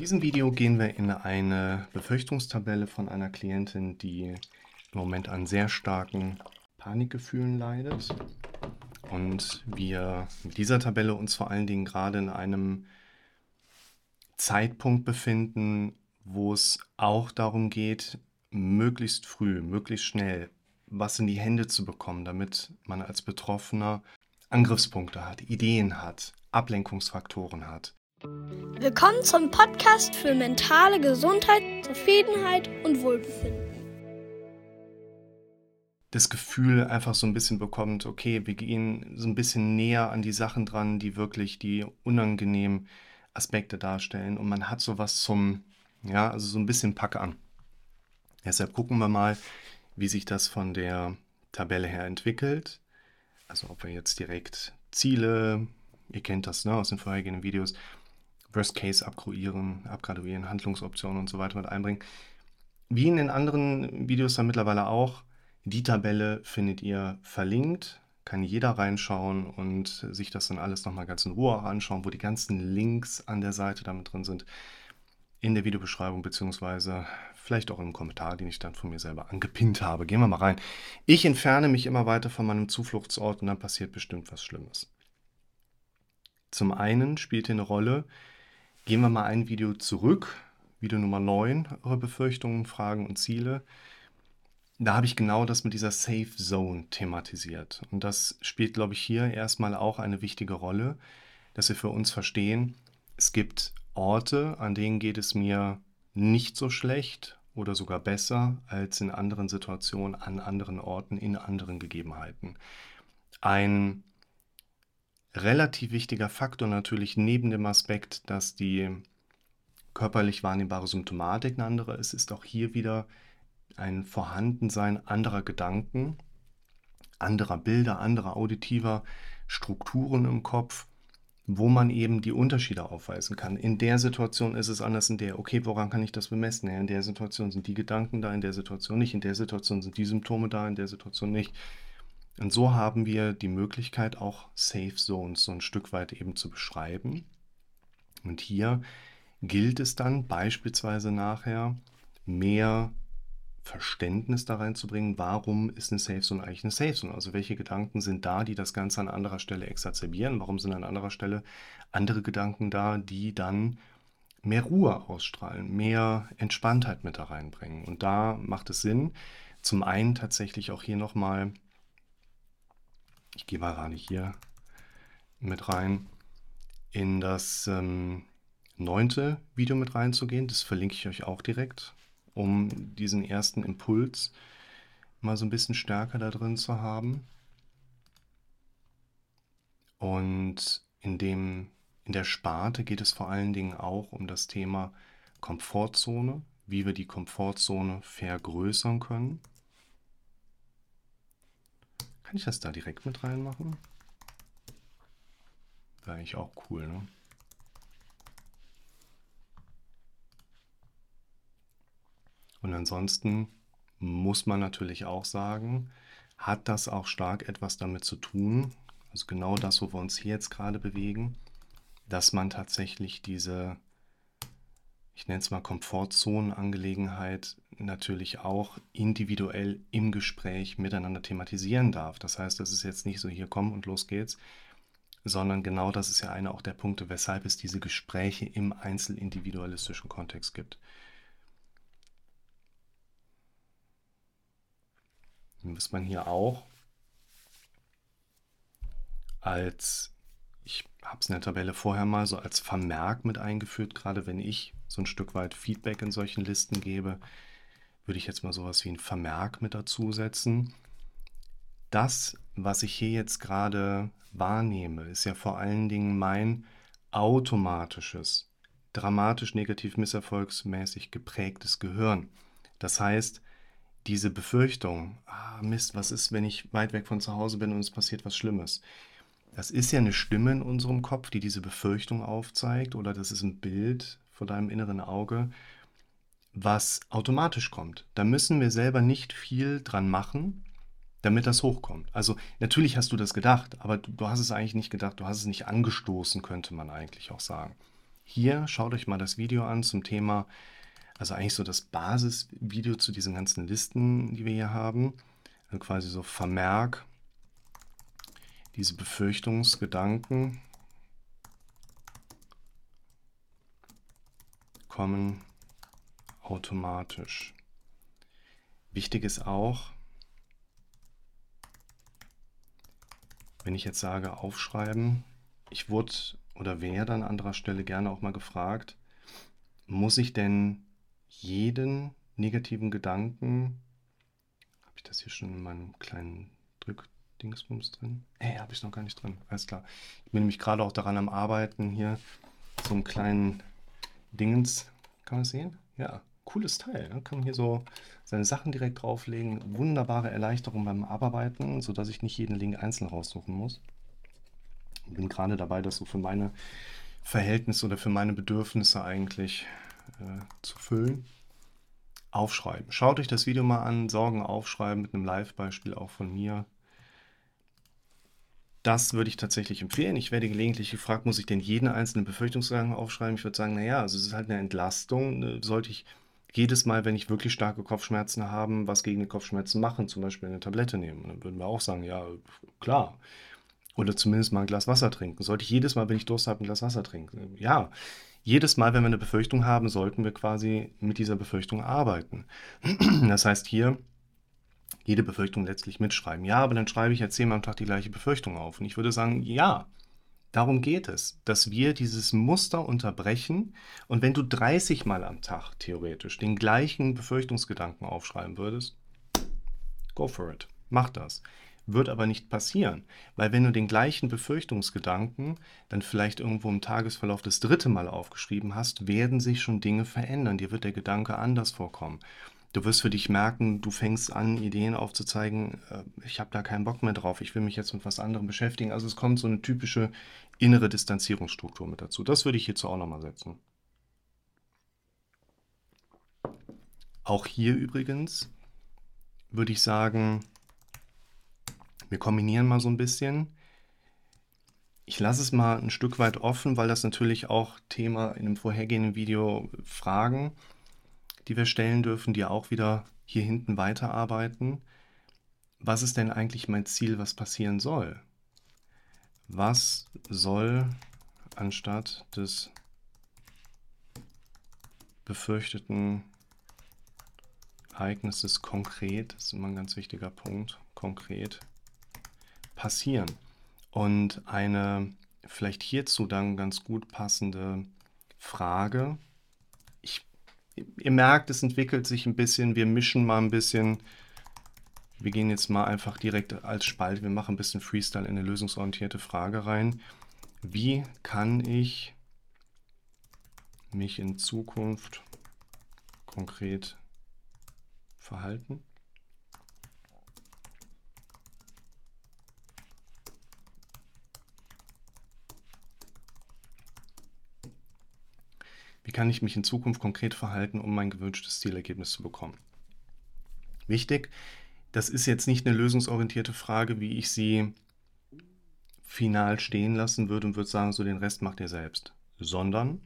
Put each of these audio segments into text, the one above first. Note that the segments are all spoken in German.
diesem Video gehen wir in eine Befürchtungstabelle von einer Klientin, die im Moment an sehr starken Panikgefühlen leidet. Und wir mit dieser Tabelle uns vor allen Dingen gerade in einem Zeitpunkt befinden, wo es auch darum geht, möglichst früh, möglichst schnell was in die Hände zu bekommen, damit man als Betroffener Angriffspunkte hat, Ideen hat, Ablenkungsfaktoren hat. Willkommen zum Podcast für mentale Gesundheit, Zufriedenheit und Wohlbefinden. Das Gefühl einfach so ein bisschen bekommt, okay, wir gehen so ein bisschen näher an die Sachen dran, die wirklich die unangenehmen Aspekte darstellen und man hat sowas zum, ja, also so ein bisschen Pack an. Deshalb gucken wir mal, wie sich das von der Tabelle her entwickelt. Also ob wir jetzt direkt Ziele, ihr kennt das ne, aus den vorhergehenden Videos, Worst Case abgraduieren, abgraduieren, Handlungsoptionen und so weiter mit einbringen. Wie in den anderen Videos dann mittlerweile auch, die Tabelle findet ihr verlinkt, kann jeder reinschauen und sich das dann alles nochmal ganz in Ruhe anschauen, wo die ganzen Links an der Seite damit drin sind, in der Videobeschreibung beziehungsweise vielleicht auch im Kommentar, den ich dann von mir selber angepinnt habe. Gehen wir mal rein. Ich entferne mich immer weiter von meinem Zufluchtsort und dann passiert bestimmt was Schlimmes. Zum einen spielt hier eine Rolle, Gehen wir mal ein Video zurück, Video Nummer 9, eure Befürchtungen, Fragen und Ziele. Da habe ich genau das mit dieser Safe Zone thematisiert. Und das spielt, glaube ich, hier erstmal auch eine wichtige Rolle, dass wir für uns verstehen, es gibt Orte, an denen geht es mir nicht so schlecht oder sogar besser als in anderen Situationen, an anderen Orten, in anderen Gegebenheiten. Ein relativ wichtiger Faktor natürlich neben dem Aspekt, dass die körperlich wahrnehmbare Symptomatik eine andere ist, ist auch hier wieder ein Vorhandensein anderer Gedanken, anderer Bilder, anderer auditiver Strukturen im Kopf, wo man eben die Unterschiede aufweisen kann. In der Situation ist es anders, in der, okay, woran kann ich das bemessen? Ja, in der Situation sind die Gedanken da, in der Situation nicht, in der Situation sind die Symptome da, in der Situation nicht. Und so haben wir die Möglichkeit, auch Safe Zones so ein Stück weit eben zu beschreiben. Und hier gilt es dann beispielsweise nachher, mehr Verständnis da reinzubringen, warum ist eine Safe Zone eigentlich eine Safe Zone? Also welche Gedanken sind da, die das Ganze an anderer Stelle exazerbieren? Warum sind an anderer Stelle andere Gedanken da, die dann mehr Ruhe ausstrahlen, mehr Entspanntheit mit da reinbringen? Und da macht es Sinn, zum einen tatsächlich auch hier nochmal ich gehe mal gerade hier mit rein, in das ähm, neunte Video mit reinzugehen. Das verlinke ich euch auch direkt, um diesen ersten Impuls mal so ein bisschen stärker da drin zu haben. Und in, dem, in der Sparte geht es vor allen Dingen auch um das Thema Komfortzone, wie wir die Komfortzone vergrößern können. Kann ich das da direkt mit reinmachen? Wäre eigentlich auch cool, ne? Und ansonsten muss man natürlich auch sagen, hat das auch stark etwas damit zu tun, also genau das, wo wir uns hier jetzt gerade bewegen, dass man tatsächlich diese ich nenne es mal Komfortzonenangelegenheit, natürlich auch individuell im Gespräch miteinander thematisieren darf. Das heißt, das ist jetzt nicht so, hier komm und los geht's, sondern genau das ist ja einer auch der Punkte, weshalb es diese Gespräche im einzelindividualistischen Kontext gibt. Muss man hier auch als, ich habe es in der Tabelle vorher mal so als Vermerk mit eingeführt, gerade wenn ich so ein Stück weit Feedback in solchen Listen gebe, würde ich jetzt mal sowas wie ein Vermerk mit dazu setzen. Das, was ich hier jetzt gerade wahrnehme, ist ja vor allen Dingen mein automatisches, dramatisch negativ misserfolgsmäßig geprägtes Gehirn. Das heißt, diese Befürchtung, ah Mist, was ist, wenn ich weit weg von zu Hause bin und es passiert was Schlimmes? Das ist ja eine Stimme in unserem Kopf, die diese Befürchtung aufzeigt, oder das ist ein Bild vor deinem inneren Auge, was automatisch kommt. Da müssen wir selber nicht viel dran machen, damit das hochkommt. Also natürlich hast du das gedacht, aber du, du hast es eigentlich nicht gedacht, du hast es nicht angestoßen, könnte man eigentlich auch sagen. hier schaut euch mal das Video an zum Thema, also eigentlich so das Basisvideo zu diesen ganzen Listen, die wir hier haben. Also quasi so Vermerk, diese Befürchtungsgedanken kommen automatisch. Wichtig ist auch, wenn ich jetzt sage aufschreiben, ich wurde oder werde an anderer Stelle gerne auch mal gefragt, muss ich denn jeden negativen Gedanken, habe ich das hier schon in meinem kleinen Drückdingsbums drin? Ey, habe ich noch gar nicht drin, alles klar. Ich bin nämlich gerade auch daran am Arbeiten hier, so einen kleinen Dingens, kann man das sehen? Ja, cooles Teil. Ne? Kann man hier so seine Sachen direkt drauflegen. Wunderbare Erleichterung beim Abarbeiten, sodass ich nicht jeden Link einzeln raussuchen muss. Ich bin gerade dabei, das so für meine Verhältnisse oder für meine Bedürfnisse eigentlich äh, zu füllen. Aufschreiben. Schaut euch das Video mal an. Sorgen aufschreiben mit einem Live-Beispiel auch von mir. Das würde ich tatsächlich empfehlen. Ich werde gelegentlich gefragt, muss ich denn jeden einzelnen Befürchtungsgedanken aufschreiben? Ich würde sagen, naja, also es ist halt eine Entlastung. Ne, sollte ich jedes Mal, wenn ich wirklich starke Kopfschmerzen habe, was gegen die Kopfschmerzen machen, zum Beispiel eine Tablette nehmen? dann würden wir auch sagen, ja, klar. Oder zumindest mal ein Glas Wasser trinken. Sollte ich jedes Mal, wenn ich Durst habe, ein Glas Wasser trinken? Ja. Jedes Mal, wenn wir eine Befürchtung haben, sollten wir quasi mit dieser Befürchtung arbeiten. Das heißt hier, jede Befürchtung letztlich mitschreiben. Ja, aber dann schreibe ich jetzt zehnmal am Tag die gleiche Befürchtung auf. Und ich würde sagen, ja, darum geht es, dass wir dieses Muster unterbrechen. Und wenn du 30 Mal am Tag theoretisch den gleichen Befürchtungsgedanken aufschreiben würdest, go for it. Mach das. Wird aber nicht passieren, weil wenn du den gleichen Befürchtungsgedanken dann vielleicht irgendwo im Tagesverlauf das dritte Mal aufgeschrieben hast, werden sich schon Dinge verändern. Dir wird der Gedanke anders vorkommen. Du wirst für dich merken, du fängst an, Ideen aufzuzeigen, äh, ich habe da keinen Bock mehr drauf, ich will mich jetzt mit was anderem beschäftigen. Also es kommt so eine typische innere Distanzierungsstruktur mit dazu. Das würde ich hierzu auch nochmal setzen. Auch hier übrigens würde ich sagen, wir kombinieren mal so ein bisschen. Ich lasse es mal ein Stück weit offen, weil das natürlich auch Thema in dem vorhergehenden Video Fragen die wir stellen dürfen, die auch wieder hier hinten weiterarbeiten. Was ist denn eigentlich mein Ziel, was passieren soll? Was soll anstatt des befürchteten Ereignisses konkret, das ist immer ein ganz wichtiger Punkt, konkret passieren? Und eine vielleicht hierzu dann ganz gut passende Frage, ihr merkt, es entwickelt sich ein bisschen. Wir mischen mal ein bisschen. Wir gehen jetzt mal einfach direkt als Spalt. Wir machen ein bisschen Freestyle in eine lösungsorientierte Frage rein. Wie kann ich mich in Zukunft konkret verhalten? Kann ich mich in Zukunft konkret verhalten, um mein gewünschtes Zielergebnis zu bekommen? Wichtig, das ist jetzt nicht eine lösungsorientierte Frage, wie ich sie final stehen lassen würde und würde sagen, so den Rest macht ihr selbst, sondern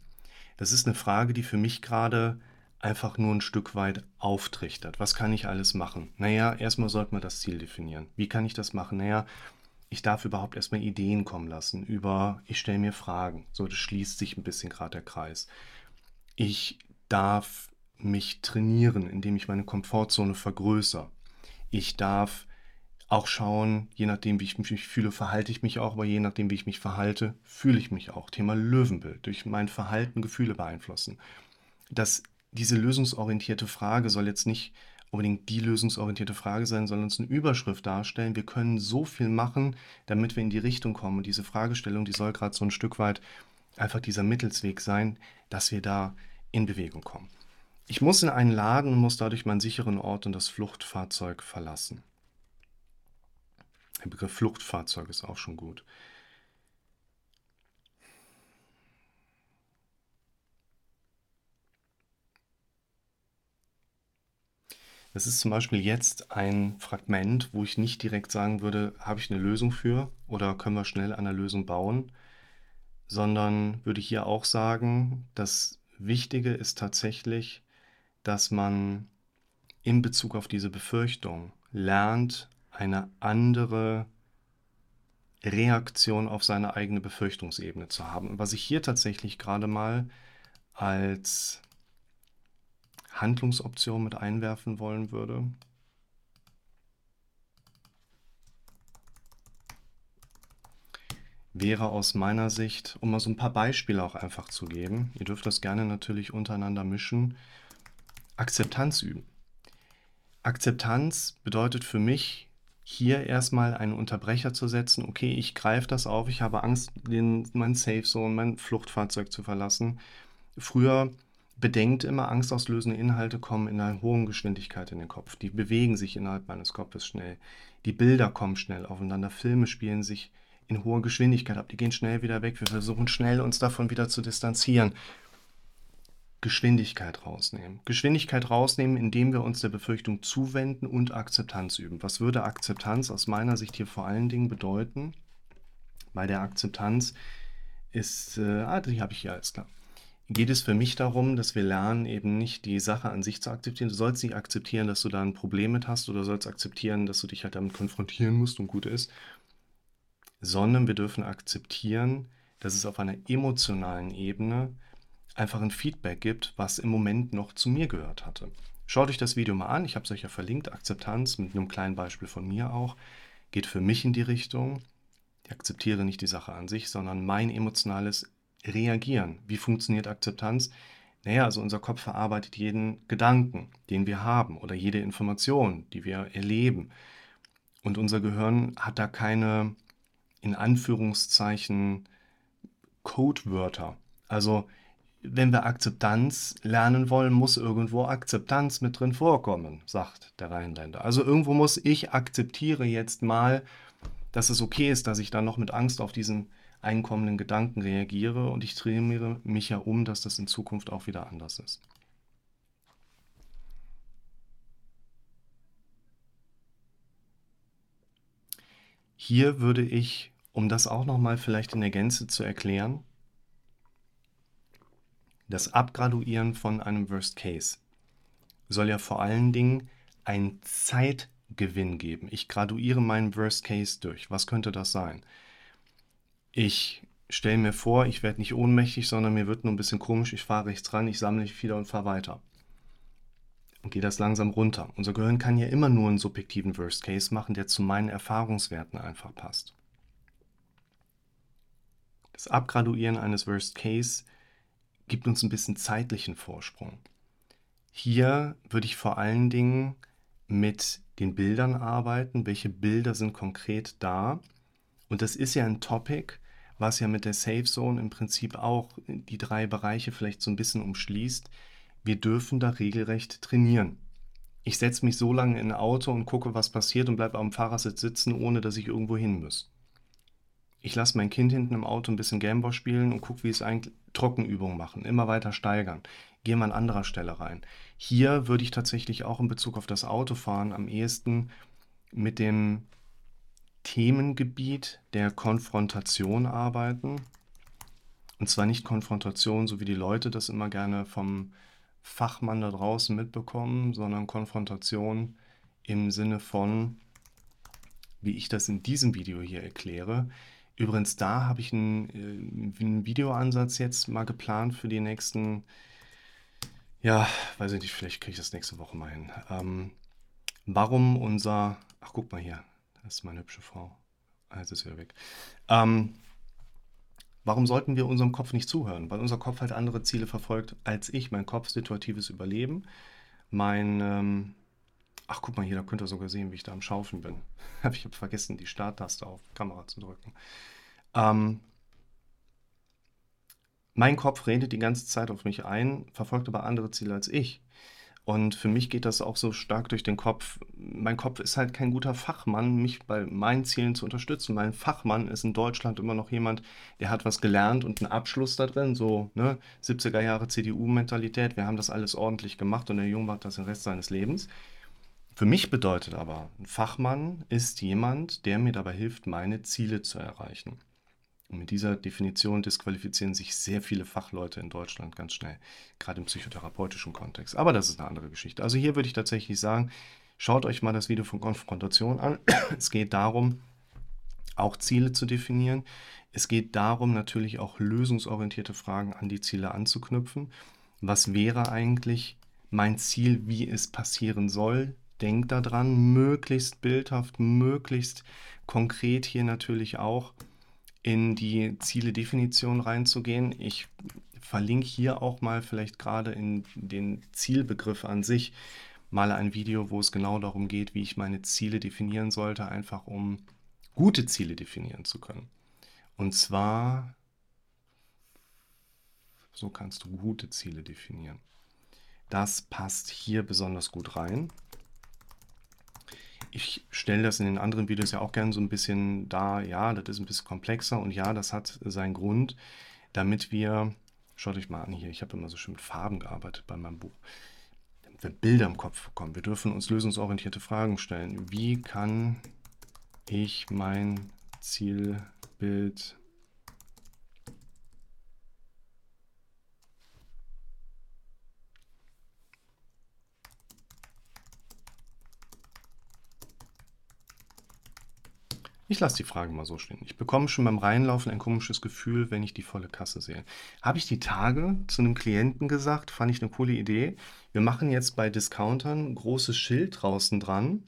das ist eine Frage, die für mich gerade einfach nur ein Stück weit auftrichtert. Was kann ich alles machen? Naja, erstmal sollte man das Ziel definieren. Wie kann ich das machen? Naja, ich darf überhaupt erstmal Ideen kommen lassen über, ich stelle mir Fragen. So, das schließt sich ein bisschen gerade der Kreis. Ich darf mich trainieren, indem ich meine Komfortzone vergrößere. Ich darf auch schauen, je nachdem, wie ich mich fühle, verhalte ich mich auch, aber je nachdem, wie ich mich verhalte, fühle ich mich auch. Thema Löwenbild, durch mein Verhalten Gefühle beeinflussen. Das, diese lösungsorientierte Frage soll jetzt nicht unbedingt die lösungsorientierte Frage sein, sondern uns eine Überschrift darstellen. Wir können so viel machen, damit wir in die Richtung kommen. Und diese Fragestellung, die soll gerade so ein Stück weit einfach dieser Mittelsweg sein, dass wir da in Bewegung kommen. Ich muss in einen Laden und muss dadurch meinen sicheren Ort und das Fluchtfahrzeug verlassen. Der Begriff Fluchtfahrzeug ist auch schon gut. Das ist zum Beispiel jetzt ein Fragment, wo ich nicht direkt sagen würde, habe ich eine Lösung für oder können wir schnell an einer Lösung bauen, sondern würde hier auch sagen, das Wichtige ist tatsächlich, dass man in Bezug auf diese Befürchtung lernt, eine andere Reaktion auf seine eigene Befürchtungsebene zu haben. Was ich hier tatsächlich gerade mal als Handlungsoption mit einwerfen wollen würde, wäre aus meiner Sicht, um mal so ein paar Beispiele auch einfach zu geben, ihr dürft das gerne natürlich untereinander mischen, Akzeptanz üben. Akzeptanz bedeutet für mich, hier erstmal einen Unterbrecher zu setzen. Okay, ich greife das auf, ich habe Angst, den, mein Safe Zone, mein Fluchtfahrzeug zu verlassen. Früher bedenkt immer, angstauslösende Inhalte kommen in einer hohen Geschwindigkeit in den Kopf. Die bewegen sich innerhalb meines Kopfes schnell. Die Bilder kommen schnell aufeinander. Filme spielen sich in hoher Geschwindigkeit ab. Die gehen schnell wieder weg. Wir versuchen schnell uns davon wieder zu distanzieren. Geschwindigkeit rausnehmen. Geschwindigkeit rausnehmen, indem wir uns der Befürchtung zuwenden und Akzeptanz üben. Was würde Akzeptanz aus meiner Sicht hier vor allen Dingen bedeuten? Bei der Akzeptanz ist, äh, ah, die habe ich hier, alles klar. Geht es für mich darum, dass wir lernen, eben nicht die Sache an sich zu akzeptieren. Du sollst nicht akzeptieren, dass du da ein Problem mit hast oder sollst akzeptieren, dass du dich halt damit konfrontieren musst und gut ist, sondern wir dürfen akzeptieren, dass es auf einer emotionalen Ebene einfach ein Feedback gibt, was im Moment noch zu mir gehört hatte. Schaut euch das Video mal an, ich habe es euch ja verlinkt, Akzeptanz mit einem kleinen Beispiel von mir auch, geht für mich in die Richtung, ich akzeptiere nicht die Sache an sich, sondern mein emotionales Reagieren. Wie funktioniert Akzeptanz? Naja, also unser Kopf verarbeitet jeden Gedanken, den wir haben oder jede Information, die wir erleben. Und unser Gehirn hat da keine, in Anführungszeichen, Codewörter. Also wenn wir Akzeptanz lernen wollen, muss irgendwo Akzeptanz mit drin vorkommen, sagt der Rheinländer. Also irgendwo muss ich akzeptiere jetzt mal, dass es okay ist, dass ich dann noch mit Angst auf diesen einkommenden Gedanken reagiere und ich trainiere mich ja um, dass das in Zukunft auch wieder anders ist. Hier würde ich, um das auch nochmal vielleicht in der Gänze zu erklären, das Abgraduieren von einem Worst Case soll ja vor allen Dingen einen Zeitgewinn geben. Ich graduiere meinen Worst Case durch. Was könnte das sein? Ich stelle mir vor, ich werde nicht ohnmächtig, sondern mir wird nur ein bisschen komisch. Ich fahre rechts ran, ich sammle mich wieder und fahre weiter. Und gehe das langsam runter. Unser Gehirn kann ja immer nur einen subjektiven Worst Case machen, der zu meinen Erfahrungswerten einfach passt. Das Abgraduieren eines Worst Case gibt uns ein bisschen zeitlichen Vorsprung. Hier würde ich vor allen Dingen mit den Bildern arbeiten. Welche Bilder sind konkret da? Und das ist ja ein Topic, was ja mit der Safe Zone im Prinzip auch die drei Bereiche vielleicht so ein bisschen umschließt. Wir dürfen da regelrecht trainieren. Ich setze mich so lange in ein Auto und gucke, was passiert und bleibe am Fahrersitz sitzen, ohne dass ich irgendwo hin muss. Ich lasse mein Kind hinten im Auto ein bisschen Gameboy spielen und gucke, wie es eigentlich Trockenübungen machen, immer weiter steigern. Gehe mal an anderer Stelle rein. Hier würde ich tatsächlich auch in Bezug auf das Autofahren am ehesten mit dem Themengebiet der Konfrontation arbeiten. Und zwar nicht Konfrontation, so wie die Leute das immer gerne vom Fachmann da draußen mitbekommen, sondern Konfrontation im Sinne von, wie ich das in diesem Video hier erkläre, Übrigens, da habe ich einen, äh, einen Videoansatz jetzt mal geplant für die nächsten, ja, weiß ich nicht, vielleicht kriege ich das nächste Woche mal hin. Ähm, warum unser, ach guck mal hier, das ist meine hübsche Frau. Ah, jetzt ist wieder weg. Ähm, warum sollten wir unserem Kopf nicht zuhören? Weil unser Kopf halt andere Ziele verfolgt als ich. Mein Kopf situatives Überleben, mein, ähm, Ach, guck mal hier, da könnt ihr sogar sehen, wie ich da am Schaufeln bin. ich habe vergessen, die Starttaste auf Kamera zu drücken. Ähm, mein Kopf redet die ganze Zeit auf mich ein, verfolgt aber andere Ziele als ich. Und für mich geht das auch so stark durch den Kopf. Mein Kopf ist halt kein guter Fachmann, mich bei meinen Zielen zu unterstützen. Mein Fachmann ist in Deutschland immer noch jemand, der hat was gelernt und einen Abschluss da drin, so ne, 70er Jahre CDU-Mentalität. Wir haben das alles ordentlich gemacht und der Junge macht das den Rest seines Lebens. Für mich bedeutet aber, ein Fachmann ist jemand, der mir dabei hilft, meine Ziele zu erreichen. Und mit dieser Definition disqualifizieren sich sehr viele Fachleute in Deutschland ganz schnell, gerade im psychotherapeutischen Kontext. Aber das ist eine andere Geschichte. Also hier würde ich tatsächlich sagen, schaut euch mal das Video von Konfrontation an. Es geht darum, auch Ziele zu definieren. Es geht darum, natürlich auch lösungsorientierte Fragen an die Ziele anzuknüpfen. Was wäre eigentlich mein Ziel, wie es passieren soll? Denkt daran, möglichst bildhaft, möglichst konkret hier natürlich auch in die Zieledefinition reinzugehen. Ich verlinke hier auch mal vielleicht gerade in den Zielbegriff an sich mal ein Video, wo es genau darum geht, wie ich meine Ziele definieren sollte, einfach um gute Ziele definieren zu können. Und zwar, so kannst du gute Ziele definieren. Das passt hier besonders gut rein. Ich stelle das in den anderen Videos ja auch gerne so ein bisschen dar. Ja, das ist ein bisschen komplexer und ja, das hat seinen Grund, damit wir, schaut euch mal an hier, ich habe immer so schön mit Farben gearbeitet bei meinem Buch, damit wir Bilder im Kopf bekommen. Wir dürfen uns lösungsorientierte Fragen stellen. Wie kann ich mein Zielbild Ich lasse die Frage mal so stehen. Ich bekomme schon beim Reinlaufen ein komisches Gefühl, wenn ich die volle Kasse sehe. Habe ich die Tage zu einem Klienten gesagt, fand ich eine coole Idee. Wir machen jetzt bei Discountern ein großes Schild draußen dran.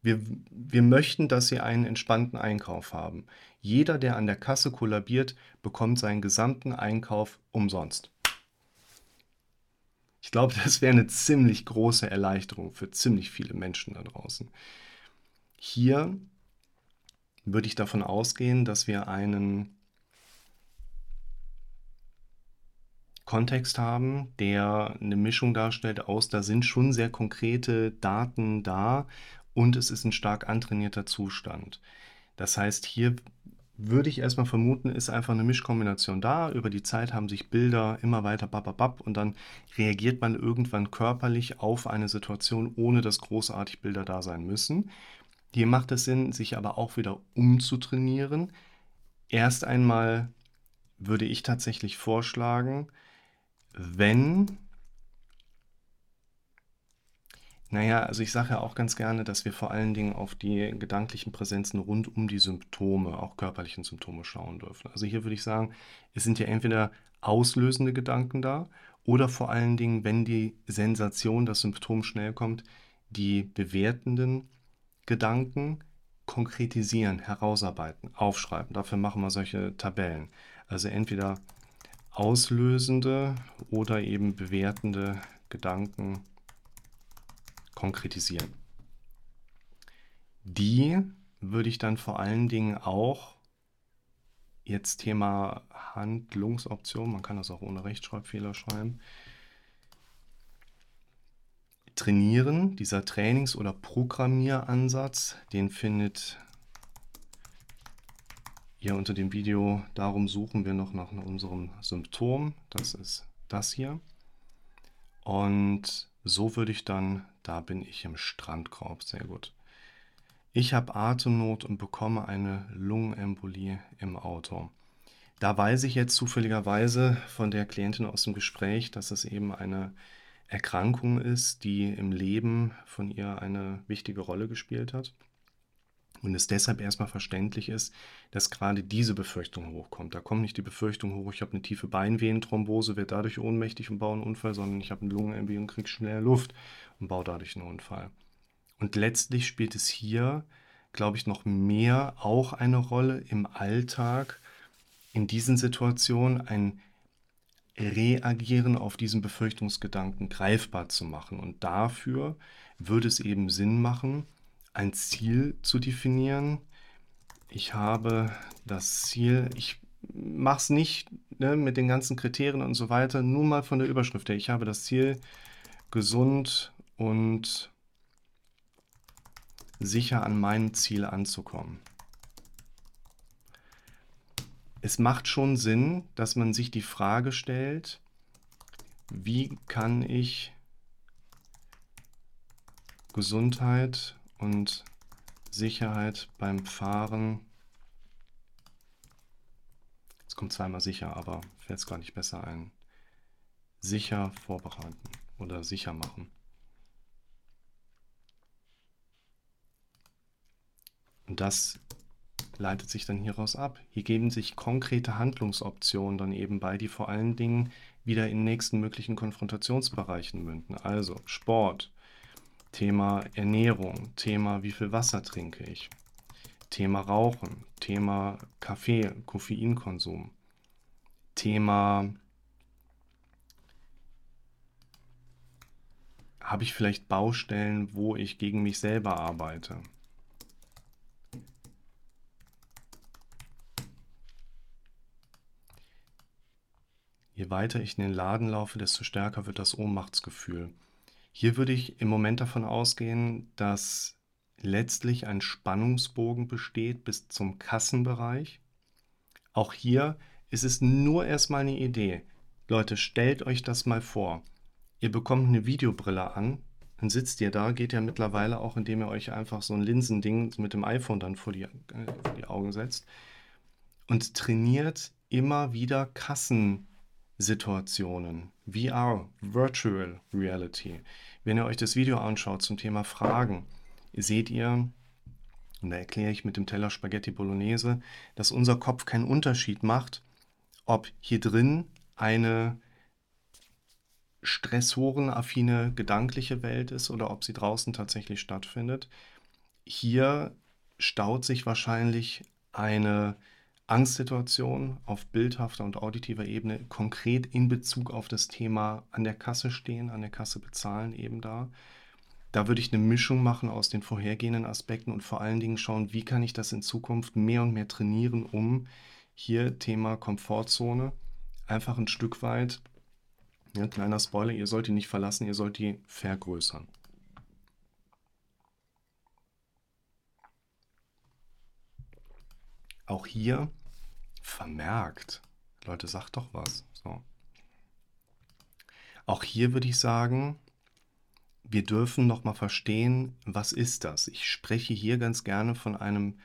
Wir, wir möchten, dass sie einen entspannten Einkauf haben. Jeder, der an der Kasse kollabiert, bekommt seinen gesamten Einkauf umsonst. Ich glaube, das wäre eine ziemlich große Erleichterung für ziemlich viele Menschen da draußen. Hier würde ich davon ausgehen, dass wir einen Kontext haben, der eine Mischung darstellt aus, da sind schon sehr konkrete Daten da und es ist ein stark antrainierter Zustand. Das heißt, hier würde ich erstmal vermuten, ist einfach eine Mischkombination da. Über die Zeit haben sich Bilder immer weiter bababab und dann reagiert man irgendwann körperlich auf eine Situation, ohne dass großartig Bilder da sein müssen. Hier macht es Sinn, sich aber auch wieder umzutrainieren. Erst einmal würde ich tatsächlich vorschlagen, wenn, naja, also ich sage ja auch ganz gerne, dass wir vor allen Dingen auf die gedanklichen Präsenzen rund um die Symptome, auch körperlichen Symptome schauen dürfen. Also hier würde ich sagen, es sind ja entweder auslösende Gedanken da oder vor allen Dingen, wenn die Sensation, das Symptom schnell kommt, die bewertenden Gedanken konkretisieren, herausarbeiten, aufschreiben. Dafür machen wir solche Tabellen. Also entweder auslösende oder eben bewertende Gedanken konkretisieren. Die würde ich dann vor allen Dingen auch jetzt Thema Handlungsoption, man kann das auch ohne Rechtschreibfehler schreiben, Trainieren, dieser Trainings- oder Programmieransatz, den findet ihr unter dem Video. Darum suchen wir noch nach unserem Symptom. Das ist das hier. Und so würde ich dann, da bin ich im Strandkorb, sehr gut. Ich habe Atemnot und bekomme eine Lungenembolie im Auto. Da weiß ich jetzt zufälligerweise von der Klientin aus dem Gespräch, dass es eben eine Erkrankung ist, die im Leben von ihr eine wichtige Rolle gespielt hat. Und es deshalb erstmal verständlich ist, dass gerade diese Befürchtung hochkommt. Da kommt nicht die Befürchtung hoch, ich habe eine tiefe Beinvenenthrombose, werde dadurch ohnmächtig und baue einen Unfall, sondern ich habe eine Lungenembolie und kriege schnell Luft und baue dadurch einen Unfall. Und letztlich spielt es hier, glaube ich, noch mehr auch eine Rolle im Alltag, in diesen Situationen ein Reagieren auf diesen Befürchtungsgedanken greifbar zu machen. Und dafür würde es eben Sinn machen, ein Ziel zu definieren. Ich habe das Ziel, ich mache es nicht ne, mit den ganzen Kriterien und so weiter, nur mal von der Überschrift her. Ich habe das Ziel, gesund und sicher an meinem Ziel anzukommen es macht schon Sinn, dass man sich die Frage stellt, wie kann ich Gesundheit und Sicherheit beim Fahren kommt zweimal sicher, aber fällt es gar nicht besser ein. Sicher vorbereiten oder sicher machen. Und das leitet sich dann hieraus ab. Hier geben sich konkrete Handlungsoptionen dann eben bei, die vor allen Dingen wieder in nächsten möglichen Konfrontationsbereichen münden. Also Sport, Thema Ernährung, Thema wie viel Wasser trinke ich, Thema Rauchen, Thema Kaffee, Koffeinkonsum, Thema habe ich vielleicht Baustellen, wo ich gegen mich selber arbeite. Je weiter ich in den Laden laufe, desto stärker wird das Ohnmachtsgefühl. Hier würde ich im Moment davon ausgehen, dass letztlich ein Spannungsbogen besteht bis zum Kassenbereich. Auch hier ist es nur erstmal eine Idee. Leute, stellt euch das mal vor. Ihr bekommt eine Videobrille an, dann sitzt ihr da, geht ja mittlerweile auch, indem ihr euch einfach so ein Linsending mit dem iPhone dann vor die, äh, vor die Augen setzt und trainiert immer wieder Kassen. Situationen, VR, Virtual Reality. Wenn ihr euch das Video anschaut zum Thema Fragen, seht ihr, und da erkläre ich mit dem Teller Spaghetti Bolognese, dass unser Kopf keinen Unterschied macht, ob hier drin eine stressorenaffine gedankliche Welt ist oder ob sie draußen tatsächlich stattfindet. Hier staut sich wahrscheinlich eine Angstsituation auf bildhafter und auditiver Ebene konkret in Bezug auf das Thema an der Kasse stehen, an der Kasse bezahlen eben da. Da würde ich eine Mischung machen aus den vorhergehenden Aspekten und vor allen Dingen schauen, wie kann ich das in Zukunft mehr und mehr trainieren, um hier Thema Komfortzone einfach ein Stück weit, ja, kleiner Spoiler, ihr sollt die nicht verlassen, ihr sollt die vergrößern. Auch hier Vermerkt. Leute, sagt doch was. So. Auch hier würde ich sagen, wir dürfen noch mal verstehen, was ist das? Ich spreche hier ganz gerne von einem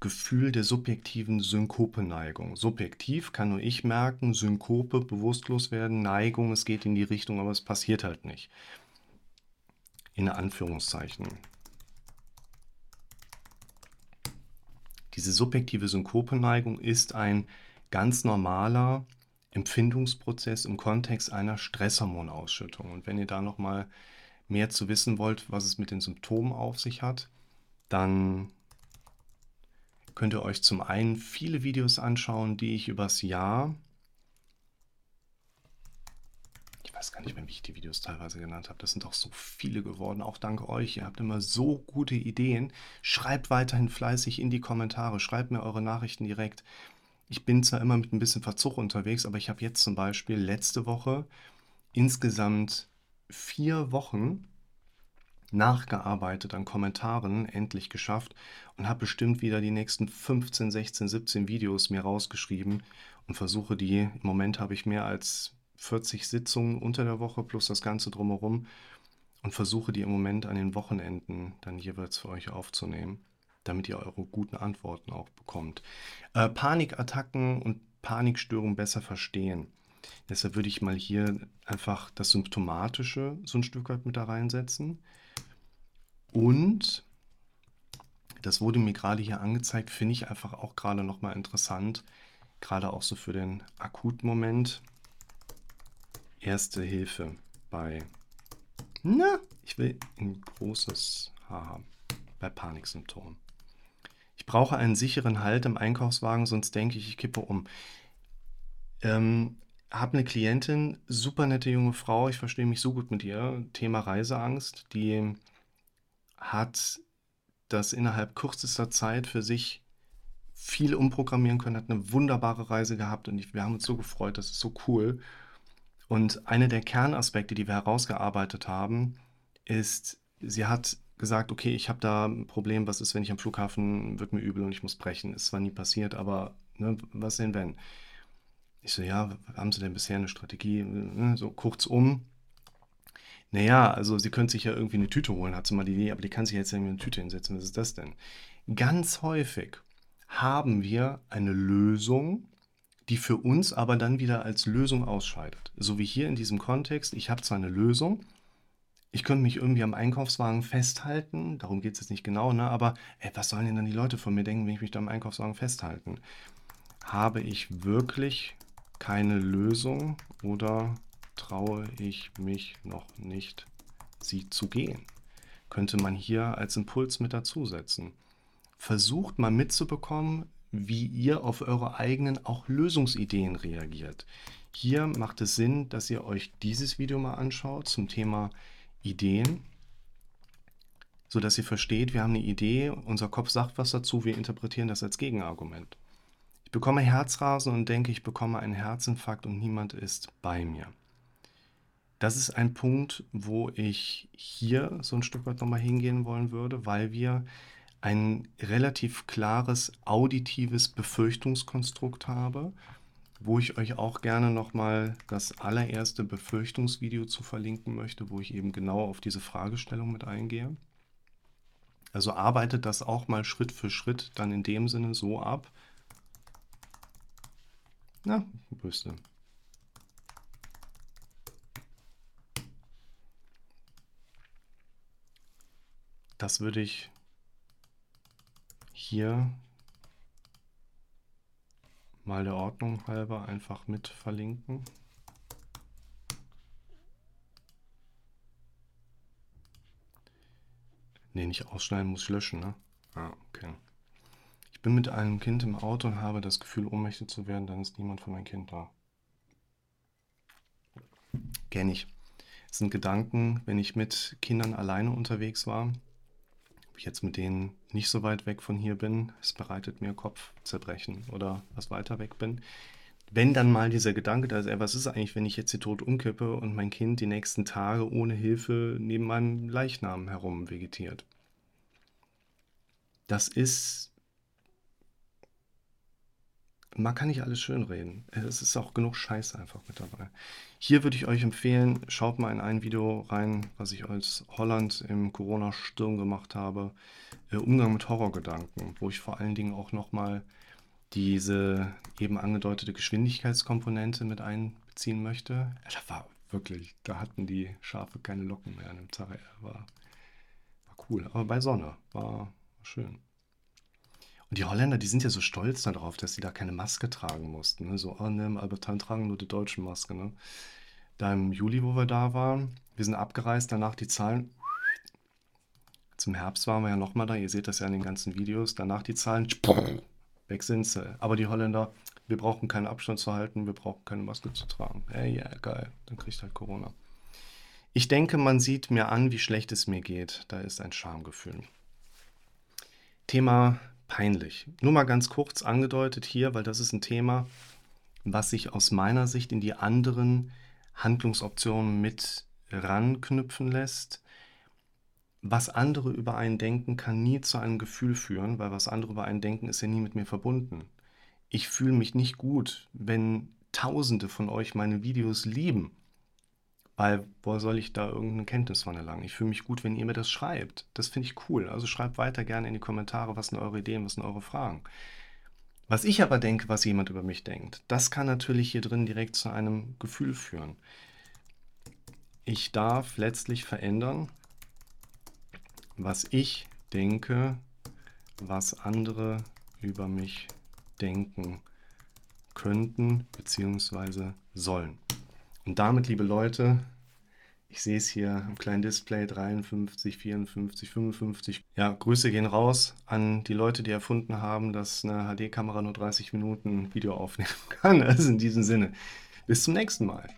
Gefühl der subjektiven Synkope-Neigung. Subjektiv kann nur ich merken, Synkope, bewusstlos werden, Neigung, es geht in die Richtung, aber es passiert halt nicht. In Anführungszeichen. Diese subjektive Synkopeneigung ist ein ganz normaler Empfindungsprozess im Kontext einer Stresshormonausschüttung. Und wenn ihr da noch mal mehr zu wissen wollt, was es mit den Symptomen auf sich hat, dann könnt ihr euch zum einen viele Videos anschauen, die ich übers Jahr weiß gar nicht mehr, wie ich die Videos teilweise genannt habe. Das sind doch so viele geworden. Auch dank euch. Ihr habt immer so gute Ideen. Schreibt weiterhin fleißig in die Kommentare. Schreibt mir eure Nachrichten direkt. Ich bin zwar immer mit ein bisschen Verzug unterwegs, aber ich habe jetzt zum Beispiel letzte Woche insgesamt vier Wochen nachgearbeitet an Kommentaren, endlich geschafft und habe bestimmt wieder die nächsten 15, 16, 17 Videos mir rausgeschrieben und versuche die, im Moment habe ich mehr als 40 Sitzungen unter der Woche plus das Ganze drumherum und versuche die im Moment an den Wochenenden dann jeweils für euch aufzunehmen, damit ihr eure guten Antworten auch bekommt. Äh, Panikattacken und Panikstörungen besser verstehen. Deshalb würde ich mal hier einfach das Symptomatische so ein Stück weit mit da reinsetzen. Und, das wurde mir gerade hier angezeigt, finde ich einfach auch gerade nochmal interessant, gerade auch so für den akuten Moment. Erste Hilfe bei, na, ich will ein großes H haben, bei Paniksymptomen. Ich brauche einen sicheren Halt im Einkaufswagen, sonst denke ich, ich kippe um. Ähm, habe eine Klientin, super nette junge Frau, ich verstehe mich so gut mit ihr, Thema Reiseangst, die hat das innerhalb kürzester Zeit für sich viel umprogrammieren können, hat eine wunderbare Reise gehabt und ich, wir haben uns so gefreut, das ist so cool. Und einer der Kernaspekte, die wir herausgearbeitet haben, ist, sie hat gesagt, okay, ich habe da ein Problem, was ist, wenn ich am Flughafen, wird mir übel und ich muss brechen. Ist zwar nie passiert, aber ne, was denn wenn? Ich so, ja, haben Sie denn bisher eine Strategie? Ne, so kurzum, naja, also sie könnte sich ja irgendwie eine Tüte holen, hat sie mal die Idee, aber die kann sich jetzt irgendwie eine Tüte hinsetzen. Was ist das denn? Ganz häufig haben wir eine Lösung die für uns aber dann wieder als Lösung ausscheidet. So wie hier in diesem Kontext, ich habe zwar eine Lösung, ich könnte mich irgendwie am Einkaufswagen festhalten, darum geht es jetzt nicht genau, ne? aber ey, was sollen denn dann die Leute von mir denken, wenn ich mich da am Einkaufswagen festhalten? Habe ich wirklich keine Lösung oder traue ich mich noch nicht, sie zu gehen? Könnte man hier als Impuls mit dazusetzen. Versucht mal mitzubekommen, wie ihr auf eure eigenen auch Lösungsideen reagiert. Hier macht es Sinn, dass ihr euch dieses Video mal anschaut zum Thema Ideen, sodass ihr versteht, wir haben eine Idee, unser Kopf sagt was dazu, wir interpretieren das als Gegenargument. Ich bekomme Herzrasen und denke, ich bekomme einen Herzinfarkt und niemand ist bei mir. Das ist ein Punkt, wo ich hier so ein Stück weit nochmal hingehen wollen würde, weil wir ein relativ klares auditives Befürchtungskonstrukt habe, wo ich euch auch gerne nochmal das allererste Befürchtungsvideo zu verlinken möchte, wo ich eben genau auf diese Fragestellung mit eingehe. Also arbeitet das auch mal Schritt für Schritt dann in dem Sinne so ab. Na, Böste. Das würde ich hier mal der Ordnung halber einfach mit verlinken. Ne, nicht ausschneiden, muss ich löschen, ne? Ah, okay. Ich bin mit einem Kind im Auto und habe das Gefühl, ohnmächtig zu werden, dann ist niemand für mein Kind da. Kenne ich. Das sind Gedanken, wenn ich mit Kindern alleine unterwegs war, jetzt mit denen nicht so weit weg von hier bin, es bereitet mir Kopfzerbrechen oder was weiter weg bin. Wenn dann mal dieser Gedanke da ist, ey, was ist eigentlich, wenn ich jetzt hier tot umkippe und mein Kind die nächsten Tage ohne Hilfe neben meinem Leichnam herum vegetiert? Das ist man kann nicht alles schönreden. Es ist auch genug Scheiß einfach mit dabei. Hier würde ich euch empfehlen, schaut mal in ein Video rein, was ich als Holland im Corona-Sturm gemacht habe. Äh, Umgang mit Horrorgedanken, wo ich vor allen Dingen auch nochmal diese eben angedeutete Geschwindigkeitskomponente mit einbeziehen möchte. Da war wirklich, da hatten die Schafe keine Locken mehr an dem Tag. War, war cool, aber bei Sonne war, war schön. Die Holländer, die sind ja so stolz darauf, dass sie da keine Maske tragen mussten. Ne? So, oh ne, Albertan tragen nur die deutsche Maske. Ne? Da im Juli, wo wir da waren, wir sind abgereist, danach die Zahlen. Zum Herbst waren wir ja nochmal da, ihr seht das ja in den ganzen Videos. Danach die Zahlen, weg sind sie. Aber die Holländer, wir brauchen keinen Abstand zu halten, wir brauchen keine Maske zu tragen. Ja, ja, geil, dann kriegt halt Corona. Ich denke, man sieht mir an, wie schlecht es mir geht. Da ist ein Schamgefühl. Thema peinlich. Nur mal ganz kurz angedeutet hier, weil das ist ein Thema, was sich aus meiner Sicht in die anderen Handlungsoptionen mit ranknüpfen lässt. Was andere über einen denken, kann nie zu einem Gefühl führen, weil was andere über einen denken, ist ja nie mit mir verbunden. Ich fühle mich nicht gut, wenn Tausende von euch meine Videos lieben weil, wo soll ich da irgendeine Kenntnis von erlangen? Ich fühle mich gut, wenn ihr mir das schreibt. Das finde ich cool. Also schreibt weiter gerne in die Kommentare, was sind eure Ideen, was sind eure Fragen. Was ich aber denke, was jemand über mich denkt, das kann natürlich hier drin direkt zu einem Gefühl führen. Ich darf letztlich verändern, was ich denke, was andere über mich denken könnten bzw. sollen. Und damit, liebe Leute, ich sehe es hier am kleinen Display 53, 54, 55. Ja, Grüße gehen raus an die Leute, die erfunden haben, dass eine HD-Kamera nur 30 Minuten Video aufnehmen kann. Also in diesem Sinne, bis zum nächsten Mal.